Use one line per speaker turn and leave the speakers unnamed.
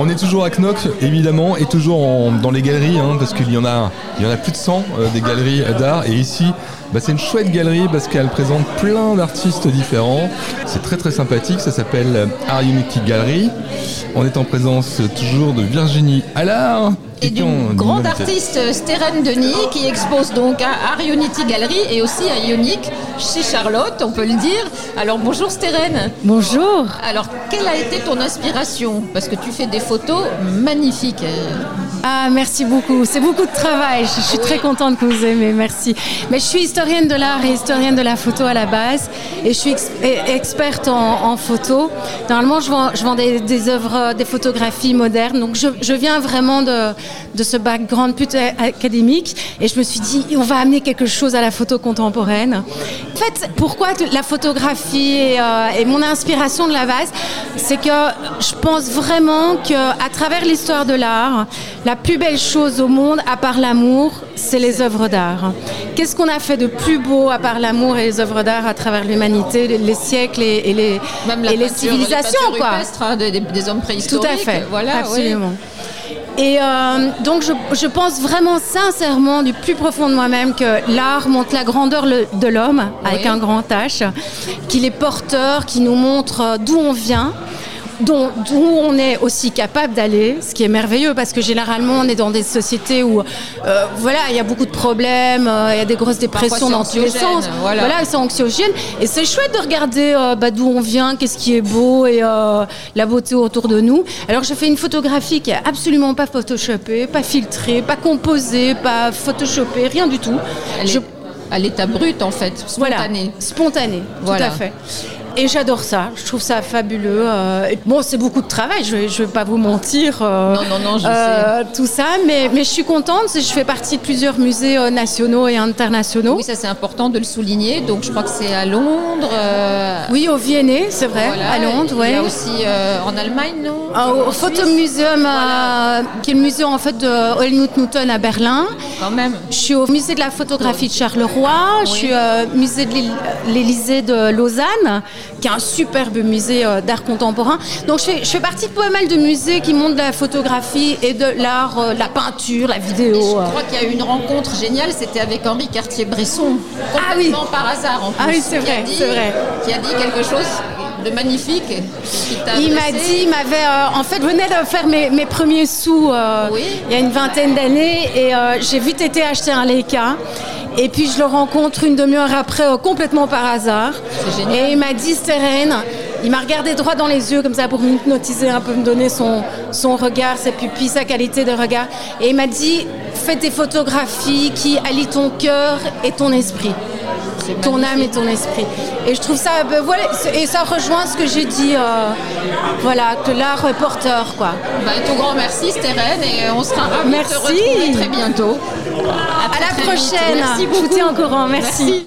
On est toujours à Knock, évidemment, et toujours dans les galeries, hein, parce qu'il y en a, y en a plus de 100 euh, des galeries d'art. Et ici, bah, c'est une chouette galerie parce qu'elle présente plein d'artistes différents. C'est très très sympathique. Ça s'appelle euh, Art Unity Gallery. On est en présence toujours de Virginie Allard.
Et d'une grande artiste Steren Denis qui expose donc à Art Unity Gallery et aussi à Ionic chez Charlotte, on peut le dire. Alors bonjour Steren.
Bonjour.
Alors quelle a été ton inspiration? Parce que tu fais des photos magnifiques.
Ah, merci beaucoup. C'est beaucoup de travail. Je suis très contente que vous aimez. Merci. Mais je suis historienne de l'art et historienne de la photo à la base. Et je suis ex- experte en, en photo. Normalement, je vends, je vends des, des œuvres, des photographies modernes. Donc, je, je viens vraiment de, de ce background académique. Et je me suis dit, on va amener quelque chose à la photo contemporaine. En fait, pourquoi la photographie et, euh, et mon inspiration de la base, c'est que je pense vraiment que à travers l'histoire de l'art, la plus belle chose au monde, à part l'amour, c'est les œuvres d'art. Qu'est-ce qu'on a fait de plus beau à part l'amour et les œuvres d'art à travers l'humanité, les, les siècles et, et les,
Même la
et les civilisations, quoi?
hein, des, hommes
Tout
préhistoriques.
à fait,
Voilà, oui.
Et euh, donc je, je pense vraiment sincèrement du plus profond de moi-même que l'art montre la grandeur le- de l'homme avec
Oui.
un grand H, qu'il est porteur, qui nous montre euh, d'où on vient. Dont- D'où on est aussi capable d'aller, ce qui est merveilleux parce que généralement on est dans des sociétés où euh, voilà il y a beaucoup de problèmes, euh, il y a des grosses dépressions dans tous les
anxiogène,
sens.
voilà.
c'est anxiogène et c'est chouette de regarder euh, bah, d'où on vient, qu'est-ce qui est beau et la beauté autour de nous. Alors je fais une photographie qui est absolument pas photoshopée, pas filtrée, pas composée, pas photoshopée, rien du tout.
Elle est
Je-
à l'état brut en fait,
voilà,
spontané.
spontané,
Voilà.
tout à fait. Et j'adore ça, je trouve ça fabuleux. euh, bon, c'est beaucoup de travail, je vais, je vais pas vous mentir. euh,
Non, non, non, je
euh, Tout ça, mais, mais je suis contente, je fais partie de plusieurs musées nationaux et internationaux.
Oui, ça c'est important de le souligner. Donc je crois que c'est à Londres. euh,
Oui, au Viennet, c'est vrai,
voilà.
à Londres,
Il y a
ouais.
aussi euh, en Allemagne, non?
Ah, Au Photomuseum, euh, qui est le musée en fait de Helmut Newton à Berlin.
Quand même.
Je suis au musée de la photographie de Charleroi. Je suis au musée de l'Él- l'Élysée de Lausanne, qui est un superbe musée euh, d'art contemporain. Donc je fais, je fais partie de pas mal de musées qui montrent de la photographie et de l'art, euh, la peinture, la
Et
vidéo.
je
euh.
crois qu'il y a eu une rencontre géniale, c'était avec Henri Cartier-Bresson.
Ah oui.
Par hasard en plus.
Ah oui, c'est vrai, c'est vrai.
Qui a dit quelque chose de magnifique.
Il m'a dit, il m'avait, euh, en fait, je venais de faire mes, mes premiers sous euh,
Oui.
il y a une vingtaine d'années et euh, j'ai vite été acheter un Leica. Et puis je le rencontre une demi-heure après euh, complètement par hasard.
C'est génial.
Et il m'a dit, Steren, il m'a regardé droit dans les yeux comme ça pour m'hypnotiser un peu, me donner son, son regard, ses pupilles, sa qualité de regard. Et il m'a dit, fais des photographies qui allient ton cœur et ton esprit ton âme et ton esprit. Et je trouve ça, ben voilà, et ça rejoint ce que j'ai dit, euh, voilà, que l'art est porteur, quoi.
Bah, tout grand merci Steren et on sera ravis
Merci.
de te retrouver très bientôt.
À la
très vite.
prochaine.
Merci
Je vous
beaucoup.
tiens au courant. Merci.
Merci.